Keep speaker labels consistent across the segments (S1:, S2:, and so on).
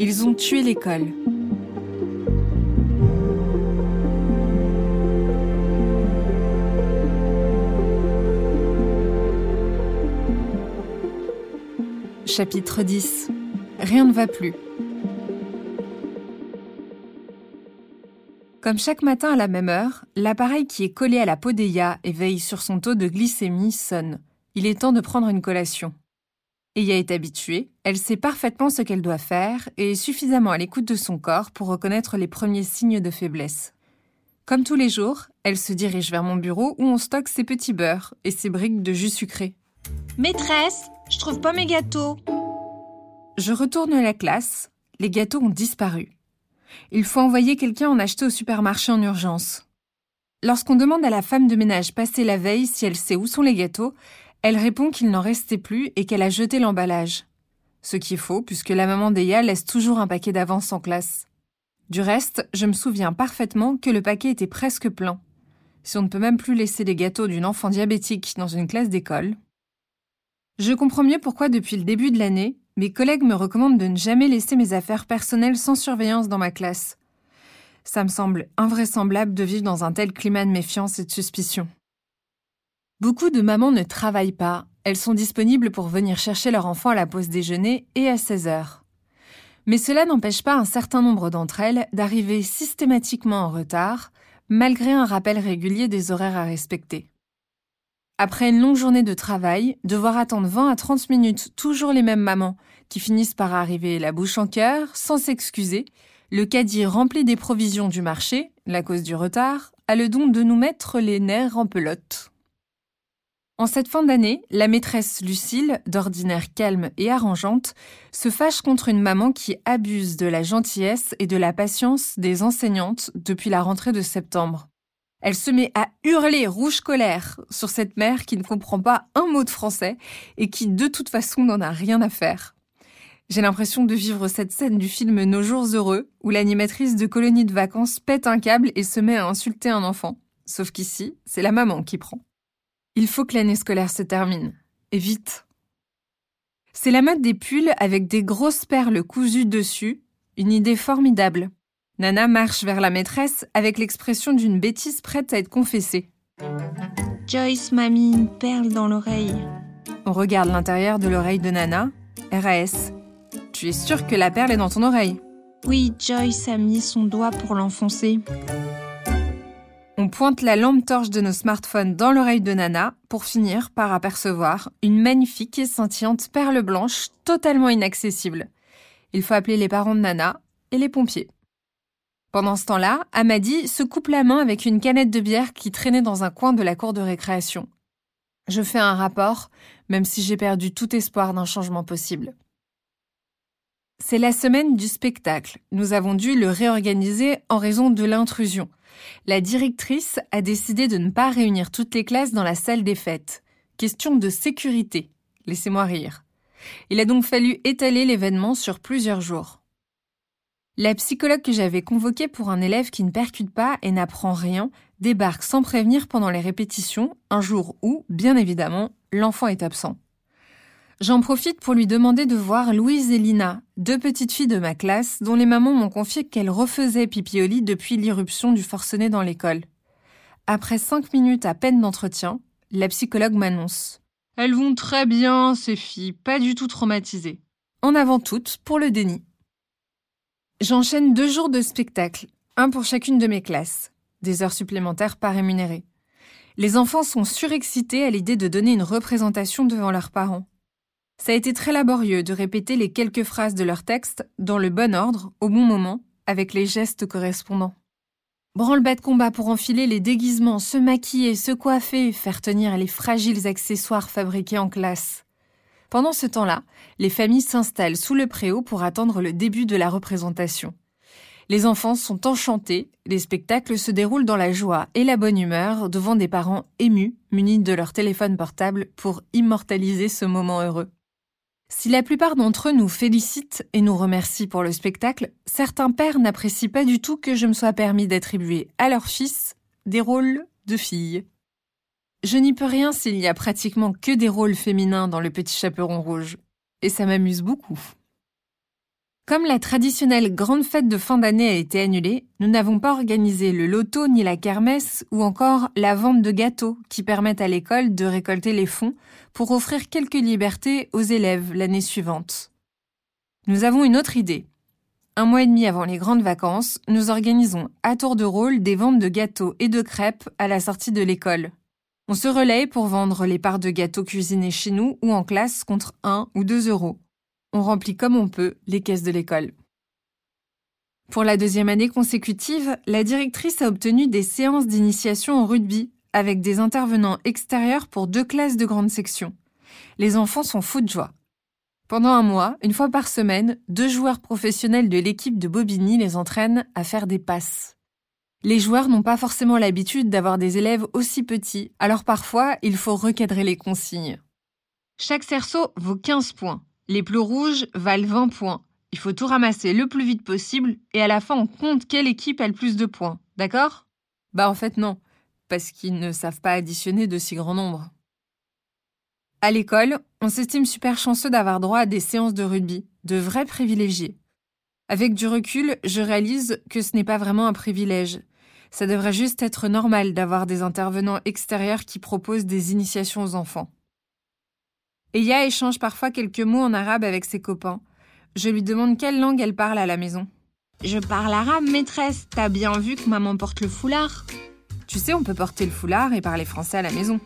S1: Ils ont tué l'école. Chapitre 10 Rien ne va plus. Comme chaque matin à la même heure, l'appareil qui est collé à la d'Eya et veille sur son taux de glycémie sonne. Il est temps de prendre une collation. Eya est habituée, elle sait parfaitement ce qu'elle doit faire et est suffisamment à l'écoute de son corps pour reconnaître les premiers signes de faiblesse. Comme tous les jours, elle se dirige vers mon bureau où on stocke ses petits beurres et ses briques de jus sucré.
S2: Maîtresse, je trouve pas mes gâteaux.
S1: Je retourne à la classe, les gâteaux ont disparu. Il faut envoyer quelqu'un en acheter au supermarché en urgence. Lorsqu'on demande à la femme de ménage passée la veille si elle sait où sont les gâteaux, elle répond qu'il n'en restait plus et qu'elle a jeté l'emballage. Ce qui est faux, puisque la maman d'Eya laisse toujours un paquet d'avance en classe. Du reste, je me souviens parfaitement que le paquet était presque plein. Si on ne peut même plus laisser les gâteaux d'une enfant diabétique dans une classe d'école. Je comprends mieux pourquoi depuis le début de l'année, mes collègues me recommandent de ne jamais laisser mes affaires personnelles sans surveillance dans ma classe. Ça me semble invraisemblable de vivre dans un tel climat de méfiance et de suspicion. Beaucoup de mamans ne travaillent pas, elles sont disponibles pour venir chercher leur enfant à la pause déjeuner et à 16 heures. Mais cela n'empêche pas un certain nombre d'entre elles d'arriver systématiquement en retard, malgré un rappel régulier des horaires à respecter. Après une longue journée de travail, devoir attendre 20 à 30 minutes toujours les mêmes mamans qui finissent par arriver la bouche en cœur, sans s'excuser, le caddie rempli des provisions du marché, la cause du retard, a le don de nous mettre les nerfs en pelote. En cette fin d'année, la maîtresse Lucille, d'ordinaire calme et arrangeante, se fâche contre une maman qui abuse de la gentillesse et de la patience des enseignantes depuis la rentrée de septembre. Elle se met à hurler rouge colère sur cette mère qui ne comprend pas un mot de français et qui de toute façon n'en a rien à faire. J'ai l'impression de vivre cette scène du film Nos jours heureux où l'animatrice de colonie de vacances pète un câble et se met à insulter un enfant. Sauf qu'ici, c'est la maman qui prend. Il faut que l'année scolaire se termine. Et vite. C'est la mode des pulls avec des grosses perles cousues dessus, une idée formidable. Nana marche vers la maîtresse avec l'expression d'une bêtise prête à être confessée.
S2: Joyce m'a mis une perle dans l'oreille.
S1: On regarde l'intérieur de l'oreille de Nana. RAS. Tu es sûre que la perle est dans ton oreille?
S2: Oui, Joyce a mis son doigt pour l'enfoncer.
S1: On pointe la lampe torche de nos smartphones dans l'oreille de Nana pour finir par apercevoir une magnifique et scintillante perle blanche totalement inaccessible. Il faut appeler les parents de Nana et les pompiers. Pendant ce temps-là, Amadi se coupe la main avec une canette de bière qui traînait dans un coin de la cour de récréation. Je fais un rapport, même si j'ai perdu tout espoir d'un changement possible. C'est la semaine du spectacle. Nous avons dû le réorganiser en raison de l'intrusion. La directrice a décidé de ne pas réunir toutes les classes dans la salle des fêtes. Question de sécurité. Laissez-moi rire. Il a donc fallu étaler l'événement sur plusieurs jours. La psychologue que j'avais convoquée pour un élève qui ne percute pas et n'apprend rien débarque sans prévenir pendant les répétitions, un jour où, bien évidemment, l'enfant est absent. J'en profite pour lui demander de voir Louise et Lina, deux petites filles de ma classe dont les mamans m'ont confié qu'elles refaisaient pipi au lit depuis l'irruption du forcené dans l'école. Après cinq minutes à peine d'entretien, la psychologue m'annonce. Elles vont très bien, ces filles, pas du tout traumatisées. En avant toutes pour le déni. J'enchaîne deux jours de spectacle, un pour chacune de mes classes, des heures supplémentaires pas rémunérées. Les enfants sont surexcités à l'idée de donner une représentation devant leurs parents. Ça a été très laborieux de répéter les quelques phrases de leur texte dans le bon ordre, au bon moment, avec les gestes correspondants. Branle-bas de combat pour enfiler les déguisements, se maquiller, se coiffer, faire tenir les fragiles accessoires fabriqués en classe. Pendant ce temps-là, les familles s'installent sous le préau pour attendre le début de la représentation. Les enfants sont enchantés, les spectacles se déroulent dans la joie et la bonne humeur devant des parents émus, munis de leur téléphone portable pour immortaliser ce moment heureux. Si la plupart d'entre eux nous félicitent et nous remercient pour le spectacle, certains pères n'apprécient pas du tout que je me sois permis d'attribuer à leur fils des rôles de filles. Je n'y peux rien s'il n'y a pratiquement que des rôles féminins dans le petit chaperon rouge. Et ça m'amuse beaucoup. Comme la traditionnelle grande fête de fin d'année a été annulée, nous n'avons pas organisé le loto ni la kermesse ou encore la vente de gâteaux qui permettent à l'école de récolter les fonds pour offrir quelques libertés aux élèves l'année suivante. Nous avons une autre idée. Un mois et demi avant les grandes vacances, nous organisons à tour de rôle des ventes de gâteaux et de crêpes à la sortie de l'école. On se relaye pour vendre les parts de gâteaux cuisinés chez nous ou en classe contre 1 ou 2 euros on remplit comme on peut les caisses de l'école. Pour la deuxième année consécutive, la directrice a obtenu des séances d'initiation au rugby avec des intervenants extérieurs pour deux classes de grande section. Les enfants sont fous de joie. Pendant un mois, une fois par semaine, deux joueurs professionnels de l'équipe de Bobigny les entraînent à faire des passes. Les joueurs n'ont pas forcément l'habitude d'avoir des élèves aussi petits, alors parfois il faut recadrer les consignes. Chaque cerceau vaut 15 points. Les plus rouges valent 20 points. Il faut tout ramasser le plus vite possible et à la fin on compte quelle équipe a le plus de points. D'accord? Bah en fait non, parce qu'ils ne savent pas additionner de si grands nombres. À l'école, on s'estime super chanceux d'avoir droit à des séances de rugby, de vrais privilégiés. Avec du recul, je réalise que ce n'est pas vraiment un privilège. Ça devrait juste être normal d'avoir des intervenants extérieurs qui proposent des initiations aux enfants. Eya échange parfois quelques mots en arabe avec ses copains. Je lui demande quelle langue elle parle à la maison.
S2: Je parle arabe, maîtresse. T'as bien vu que maman porte le foulard
S1: Tu sais, on peut porter le foulard et parler français à la maison.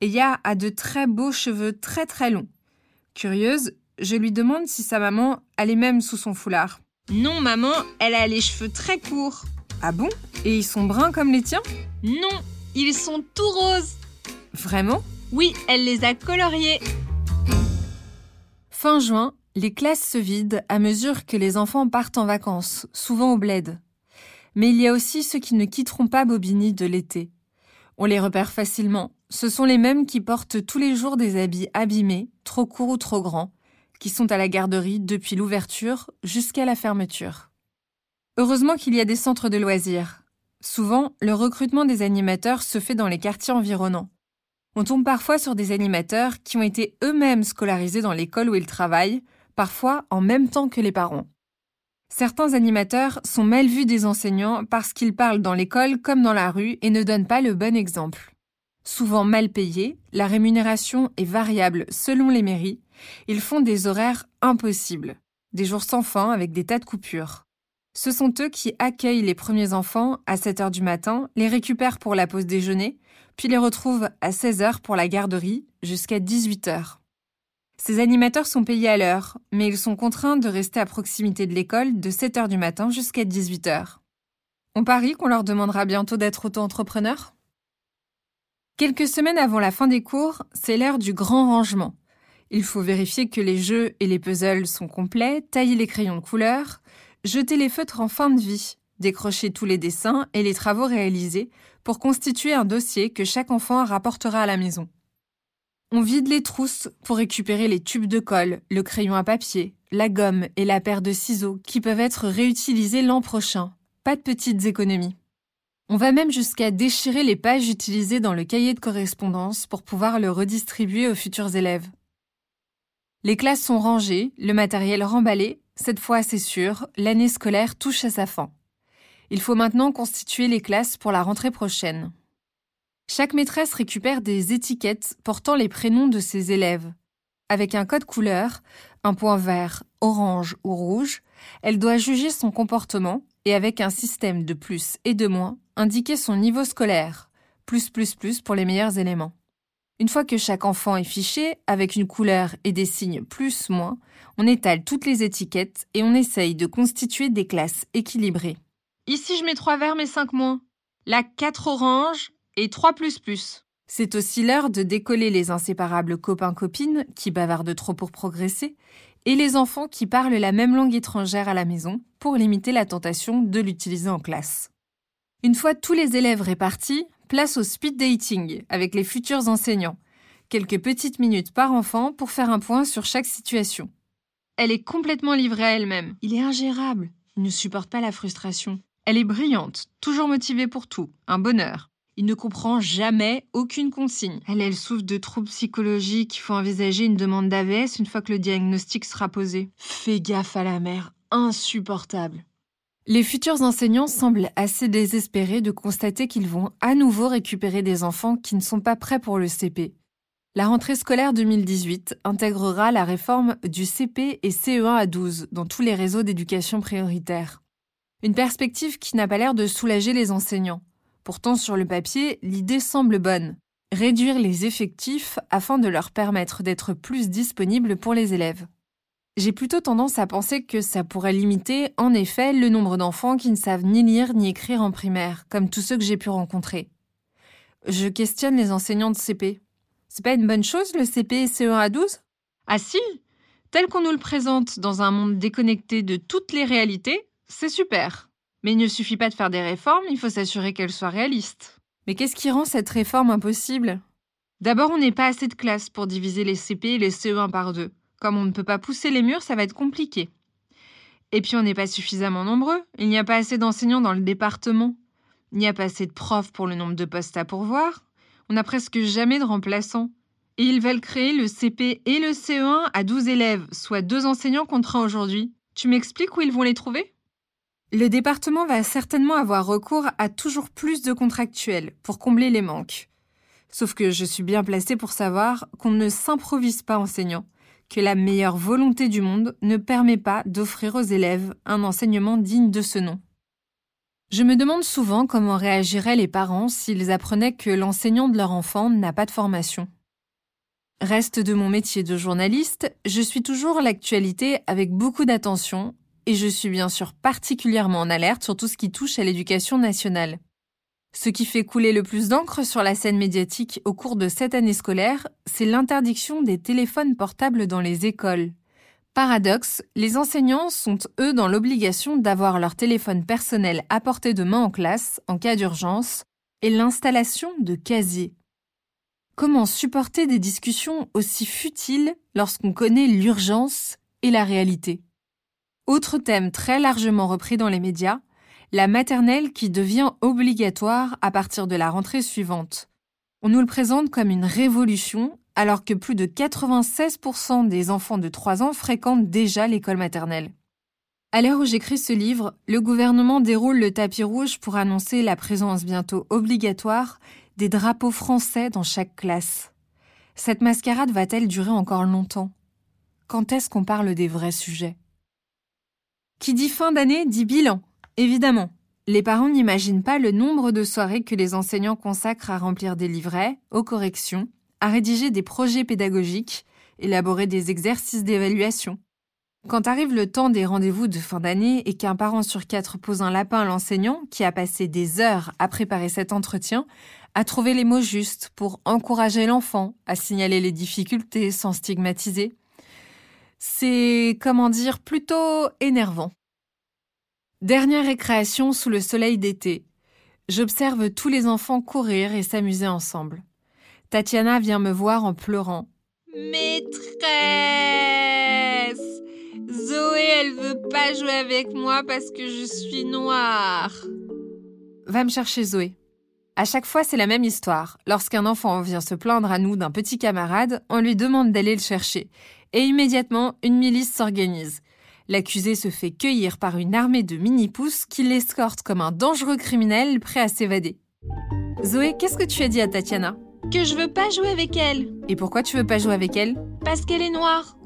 S1: Eya a de très beaux cheveux très très longs. Curieuse, je lui demande si sa maman a les mêmes sous son foulard.
S2: Non, maman, elle a les cheveux très courts.
S1: Ah bon? Et ils sont bruns comme les tiens?
S2: Non, ils sont tout roses.
S1: Vraiment?
S2: Oui, elle les a coloriés.
S1: Fin juin, les classes se vident à mesure que les enfants partent en vacances, souvent au bled. Mais il y a aussi ceux qui ne quitteront pas Bobigny de l'été. On les repère facilement. Ce sont les mêmes qui portent tous les jours des habits abîmés, trop courts ou trop grands, qui sont à la garderie depuis l'ouverture jusqu'à la fermeture. Heureusement qu'il y a des centres de loisirs. Souvent, le recrutement des animateurs se fait dans les quartiers environnants. On tombe parfois sur des animateurs qui ont été eux-mêmes scolarisés dans l'école où ils travaillent, parfois en même temps que les parents. Certains animateurs sont mal vus des enseignants parce qu'ils parlent dans l'école comme dans la rue et ne donnent pas le bon exemple. Souvent mal payés, la rémunération est variable selon les mairies, ils font des horaires impossibles, des jours sans fin avec des tas de coupures. Ce sont eux qui accueillent les premiers enfants à 7 heures du matin, les récupèrent pour la pause déjeuner, puis les retrouvent à 16 heures pour la garderie jusqu'à 18 heures. Ces animateurs sont payés à l'heure, mais ils sont contraints de rester à proximité de l'école de 7 heures du matin jusqu'à 18 heures. On parie qu'on leur demandera bientôt d'être auto-entrepreneurs? Quelques semaines avant la fin des cours, c'est l'heure du grand rangement. Il faut vérifier que les jeux et les puzzles sont complets, tailler les crayons de couleur, jeter les feutres en fin de vie, décrocher tous les dessins et les travaux réalisés pour constituer un dossier que chaque enfant rapportera à la maison. On vide les trousses pour récupérer les tubes de colle, le crayon à papier, la gomme et la paire de ciseaux qui peuvent être réutilisés l'an prochain. Pas de petites économies. On va même jusqu'à déchirer les pages utilisées dans le cahier de correspondance pour pouvoir le redistribuer aux futurs élèves. Les classes sont rangées, le matériel remballé cette fois, c'est sûr, l'année scolaire touche à sa fin. Il faut maintenant constituer les classes pour la rentrée prochaine. Chaque maîtresse récupère des étiquettes portant les prénoms de ses élèves. Avec un code couleur, un point vert, orange ou rouge, elle doit juger son comportement et avec un système de plus et de moins, indiquer son niveau scolaire, plus plus plus pour les meilleurs éléments. Une fois que chaque enfant est fiché, avec une couleur et des signes plus moins, on étale toutes les étiquettes et on essaye de constituer des classes équilibrées.
S2: Ici, je mets 3 verts mais 5 moins. Là, 4 oranges et 3 plus plus.
S1: C'est aussi l'heure de décoller les inséparables copains-copines qui bavardent trop pour progresser et les enfants qui parlent la même langue étrangère à la maison pour limiter la tentation de l'utiliser en classe. Une fois tous les élèves répartis, place au speed dating avec les futurs enseignants. Quelques petites minutes par enfant pour faire un point sur chaque situation.
S2: Elle est complètement livrée à elle-même.
S1: Il est ingérable. Il ne supporte pas la frustration. Elle est brillante, toujours motivée pour tout, un bonheur.
S2: Il ne comprend jamais aucune consigne.
S1: Elle, souffre de troubles psychologiques. Il faut envisager une demande d'AVS une fois que le diagnostic sera posé.
S2: Fais gaffe à la mère. Insupportable.
S1: Les futurs enseignants semblent assez désespérés de constater qu'ils vont à nouveau récupérer des enfants qui ne sont pas prêts pour le CP. La rentrée scolaire 2018 intégrera la réforme du CP et CE1 à 12 dans tous les réseaux d'éducation prioritaire. Une perspective qui n'a pas l'air de soulager les enseignants. Pourtant, sur le papier, l'idée semble bonne. Réduire les effectifs afin de leur permettre d'être plus disponibles pour les élèves. J'ai plutôt tendance à penser que ça pourrait limiter, en effet, le nombre d'enfants qui ne savent ni lire ni écrire en primaire, comme tous ceux que j'ai pu rencontrer. Je questionne les enseignants de CP. C'est pas une bonne chose le CP et CE1 à 12
S2: Ah si Tel qu'on nous le présente dans un monde déconnecté de toutes les réalités, c'est super. Mais il ne suffit pas de faire des réformes, il faut s'assurer qu'elles soient réalistes.
S1: Mais qu'est-ce qui rend cette réforme impossible?
S2: D'abord, on n'est pas assez de classes pour diviser les CP et les CE1 par deux. Comme on ne peut pas pousser les murs, ça va être compliqué. Et puis on n'est pas suffisamment nombreux. Il n'y a pas assez d'enseignants dans le département. Il n'y a pas assez de profs pour le nombre de postes à pourvoir. On n'a presque jamais de remplaçants. Et ils veulent créer le CP et le CE1 à 12 élèves, soit deux enseignants contre un aujourd'hui. Tu m'expliques où ils vont les trouver?
S1: Le département va certainement avoir recours à toujours plus de contractuels pour combler les manques. Sauf que je suis bien placée pour savoir qu'on ne s'improvise pas enseignant que la meilleure volonté du monde ne permet pas d'offrir aux élèves un enseignement digne de ce nom. Je me demande souvent comment réagiraient les parents s'ils apprenaient que l'enseignant de leur enfant n'a pas de formation. Reste de mon métier de journaliste, je suis toujours l'actualité avec beaucoup d'attention et je suis bien sûr particulièrement en alerte sur tout ce qui touche à l'éducation nationale. Ce qui fait couler le plus d'encre sur la scène médiatique au cours de cette année scolaire, c'est l'interdiction des téléphones portables dans les écoles. Paradoxe, les enseignants sont eux dans l'obligation d'avoir leur téléphone personnel à portée de main en classe en cas d'urgence et l'installation de casiers. Comment supporter des discussions aussi futiles lorsqu'on connaît l'urgence et la réalité? Autre thème très largement repris dans les médias, la maternelle qui devient obligatoire à partir de la rentrée suivante. On nous le présente comme une révolution alors que plus de 96% des enfants de 3 ans fréquentent déjà l'école maternelle. À l'heure où j'écris ce livre, le gouvernement déroule le tapis rouge pour annoncer la présence bientôt obligatoire des drapeaux français dans chaque classe. Cette mascarade va-t-elle durer encore longtemps? Quand est-ce qu'on parle des vrais sujets? Qui dit fin d'année dit bilan. Évidemment, les parents n'imaginent pas le nombre de soirées que les enseignants consacrent à remplir des livrets, aux corrections, à rédiger des projets pédagogiques, élaborer des exercices d'évaluation. Quand arrive le temps des rendez-vous de fin d'année et qu'un parent sur quatre pose un lapin à l'enseignant, qui a passé des heures à préparer cet entretien, à trouver les mots justes pour encourager l'enfant, à signaler les difficultés sans stigmatiser, c'est, comment dire, plutôt énervant. Dernière récréation sous le soleil d'été. J'observe tous les enfants courir et s'amuser ensemble. Tatiana vient me voir en pleurant.
S2: Maîtresse Zoé, elle veut pas jouer avec moi parce que je suis noire.
S1: Va me chercher Zoé. À chaque fois, c'est la même histoire. Lorsqu'un enfant vient se plaindre à nous d'un petit camarade, on lui demande d'aller le chercher. Et immédiatement, une milice s'organise. L'accusé se fait cueillir par une armée de mini-pousses qui l'escortent comme un dangereux criminel prêt à s'évader. Zoé, qu'est-ce que tu as dit à Tatiana?
S2: Que je veux pas jouer avec elle.
S1: Et pourquoi tu veux pas jouer avec elle?
S2: Parce qu'elle est noire.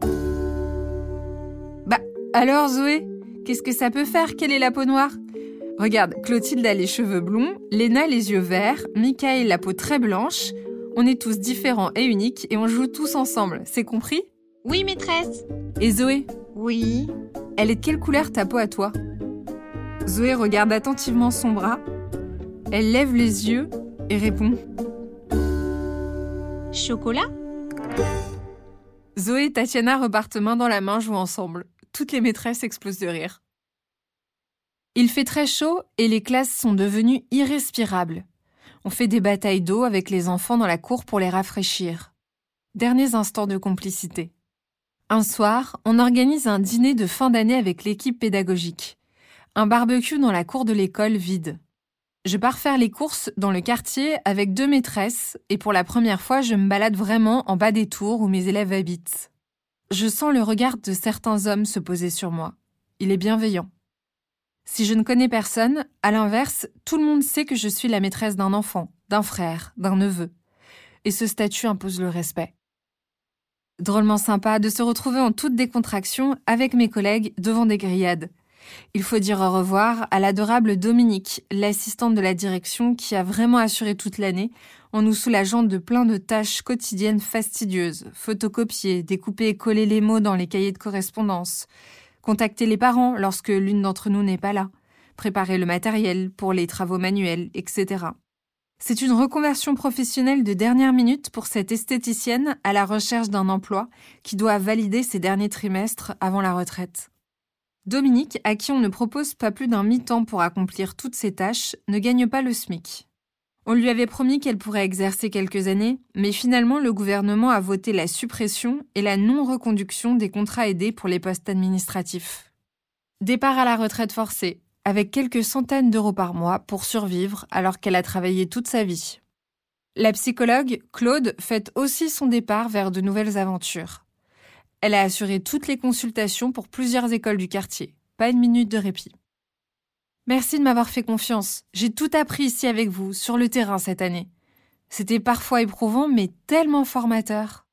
S1: Bah, alors Zoé, qu'est-ce que ça peut faire qu'elle ait la peau noire? Regarde, Clotilde a les cheveux blonds, Léna les yeux verts, Michael la peau très blanche. On est tous différents et uniques et on joue tous ensemble, c'est compris?
S2: Oui, maîtresse.
S1: Et Zoé?
S2: Oui.
S1: Elle est de quelle couleur ta peau à toi? Zoé regarde attentivement son bras. Elle lève les yeux et répond
S2: Chocolat?
S1: Zoé et Tatiana repartent main dans la main jouer ensemble. Toutes les maîtresses explosent de rire. Il fait très chaud et les classes sont devenues irrespirables. On fait des batailles d'eau avec les enfants dans la cour pour les rafraîchir. Derniers instants de complicité. Un soir, on organise un dîner de fin d'année avec l'équipe pédagogique. Un barbecue dans la cour de l'école vide. Je pars faire les courses dans le quartier avec deux maîtresses et pour la première fois, je me balade vraiment en bas des tours où mes élèves habitent. Je sens le regard de certains hommes se poser sur moi. Il est bienveillant. Si je ne connais personne, à l'inverse, tout le monde sait que je suis la maîtresse d'un enfant, d'un frère, d'un neveu. Et ce statut impose le respect. Drôlement sympa de se retrouver en toute décontraction avec mes collègues devant des grillades. Il faut dire au revoir à l'adorable Dominique, l'assistante de la direction qui a vraiment assuré toute l'année en nous soulageant de plein de tâches quotidiennes fastidieuses, photocopier, découper et coller les mots dans les cahiers de correspondance, contacter les parents lorsque l'une d'entre nous n'est pas là, préparer le matériel pour les travaux manuels, etc. C'est une reconversion professionnelle de dernière minute pour cette esthéticienne à la recherche d'un emploi qui doit valider ses derniers trimestres avant la retraite. Dominique, à qui on ne propose pas plus d'un mi-temps pour accomplir toutes ces tâches, ne gagne pas le SMIC. On lui avait promis qu'elle pourrait exercer quelques années, mais finalement le gouvernement a voté la suppression et la non-reconduction des contrats aidés pour les postes administratifs. Départ à la retraite forcée, avec quelques centaines d'euros par mois pour survivre alors qu'elle a travaillé toute sa vie. La psychologue, Claude, fête aussi son départ vers de nouvelles aventures. Elle a assuré toutes les consultations pour plusieurs écoles du quartier. Pas une minute de répit. Merci de m'avoir fait confiance. J'ai tout appris ici avec vous, sur le terrain cette année. C'était parfois éprouvant, mais tellement formateur.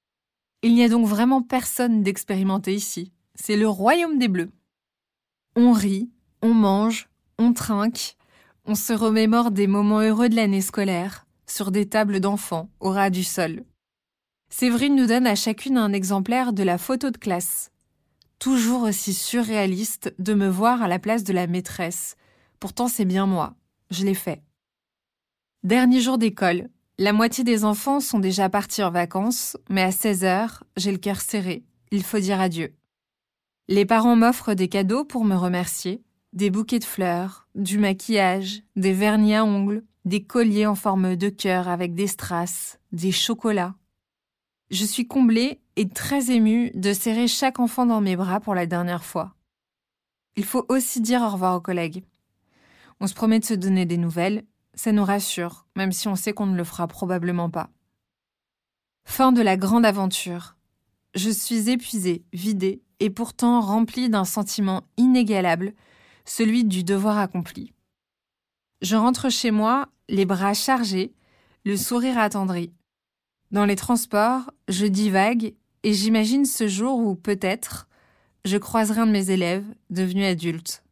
S1: Il n'y a donc vraiment personne d'expérimenté ici. C'est le royaume des bleus. On rit, on mange, on trinque, on se remémore des moments heureux de l'année scolaire, sur des tables d'enfants, au ras du sol. Séverine nous donne à chacune un exemplaire de la photo de classe. Toujours aussi surréaliste de me voir à la place de la maîtresse. Pourtant c'est bien moi, je l'ai fait. Dernier jour d'école, la moitié des enfants sont déjà partis en vacances, mais à 16 heures, j'ai le cœur serré, il faut dire adieu. Les parents m'offrent des cadeaux pour me remercier, des bouquets de fleurs, du maquillage, des vernis à ongles, des colliers en forme de cœur avec des strass, des chocolats. Je suis comblée et très émue de serrer chaque enfant dans mes bras pour la dernière fois. Il faut aussi dire au revoir aux collègues. On se promet de se donner des nouvelles, ça nous rassure, même si on sait qu'on ne le fera probablement pas. Fin de la grande aventure. Je suis épuisée, vidée, et pourtant remplie d'un sentiment inégalable celui du devoir accompli. Je rentre chez moi, les bras chargés, le sourire attendri. Dans les transports, je divague et j'imagine ce jour où, peut-être, je croiserai un de mes élèves, devenu adulte.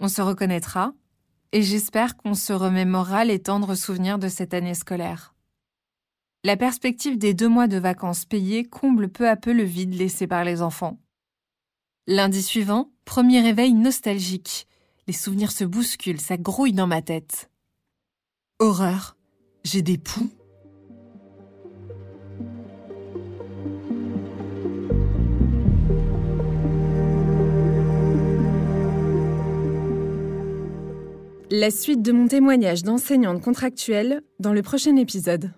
S1: On se reconnaîtra, et j'espère qu'on se remémorera les tendres souvenirs de cette année scolaire. La perspective des deux mois de vacances payées comble peu à peu le vide laissé par les enfants. Lundi suivant, premier réveil nostalgique. Les souvenirs se bousculent, ça grouille dans ma tête. Horreur, j'ai des poux. La suite de mon témoignage d'enseignante contractuelle dans le prochain épisode.